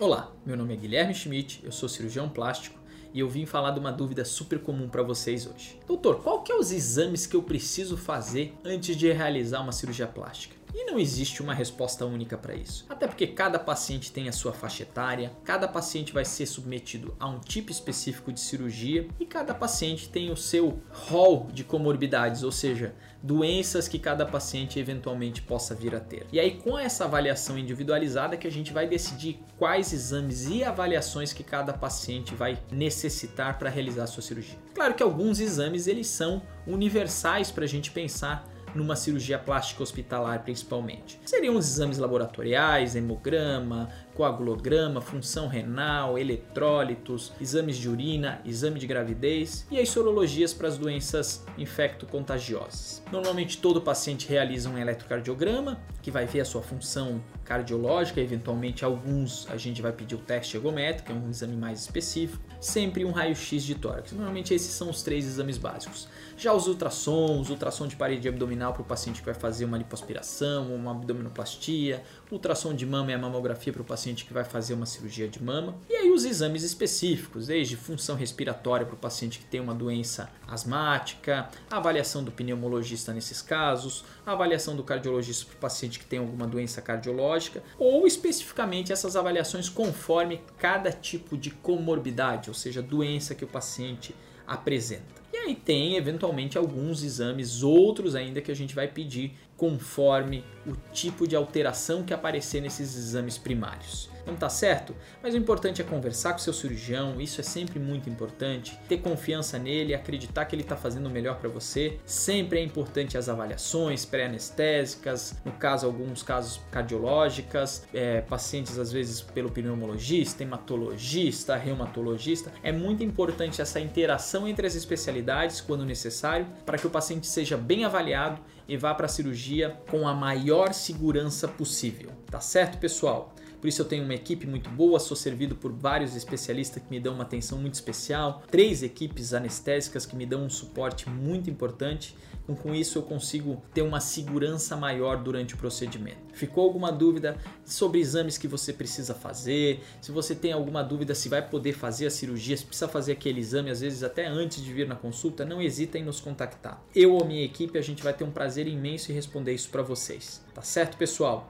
Olá, meu nome é Guilherme Schmidt, eu sou cirurgião plástico e eu vim falar de uma dúvida super comum para vocês hoje. Doutor, qual que é os exames que eu preciso fazer antes de realizar uma cirurgia plástica? E não existe uma resposta única para isso. Até porque cada paciente tem a sua faixa etária, cada paciente vai ser submetido a um tipo específico de cirurgia e cada paciente tem o seu rol de comorbidades, ou seja, doenças que cada paciente eventualmente possa vir a ter. E aí, com essa avaliação individualizada, que a gente vai decidir quais exames e avaliações que cada paciente vai necessitar para realizar a sua cirurgia. Claro que alguns exames eles são universais para a gente pensar numa cirurgia plástica hospitalar principalmente. Seriam os exames laboratoriais, hemograma, coagulograma, função renal, eletrólitos, exames de urina, exame de gravidez e as sorologias para as doenças infecto-contagiosas. Normalmente todo paciente realiza um eletrocardiograma, que vai ver a sua função cardiológica, eventualmente alguns a gente vai pedir o teste ergométrico, é um exame mais específico, sempre um raio-x de tórax. Normalmente esses são os três exames básicos. Já os ultrassons, ultrassom de parede abdominal para o paciente que vai fazer uma lipoaspiração, uma abdominoplastia, ultrassom de mama e a mamografia para o paciente que vai fazer uma cirurgia de mama. E aí os exames específicos, desde função respiratória para o paciente que tem uma doença asmática, avaliação do pneumologista nesses casos, avaliação do cardiologista para o paciente que tem alguma doença cardiológica, ou especificamente essas avaliações conforme cada tipo de comorbidade, ou seja, doença que o paciente apresenta. Aí tem eventualmente alguns exames, outros ainda que a gente vai pedir conforme o tipo de alteração que aparecer nesses exames primários. Não tá certo? Mas o importante é conversar com seu cirurgião, isso é sempre muito importante. Ter confiança nele, acreditar que ele está fazendo o melhor para você. Sempre é importante as avaliações pré-anestésicas, no caso alguns casos cardiológicas, é, pacientes às vezes pelo pneumologista, hematologista, reumatologista. É muito importante essa interação entre as especialidades quando necessário, para que o paciente seja bem avaliado e vá para a cirurgia com a maior segurança possível. Tá certo, pessoal? Por isso eu tenho uma equipe muito boa, sou servido por vários especialistas que me dão uma atenção muito especial, três equipes anestésicas que me dão um suporte muito importante. Com, com isso eu consigo ter uma segurança maior durante o procedimento. Ficou alguma dúvida sobre exames que você precisa fazer? Se você tem alguma dúvida se vai poder fazer a cirurgia, se precisa fazer aquele exame, às vezes até antes de vir na consulta, não hesita em nos contactar. Eu ou minha equipe, a gente vai ter um prazer imenso em responder isso para vocês. Tá certo, pessoal?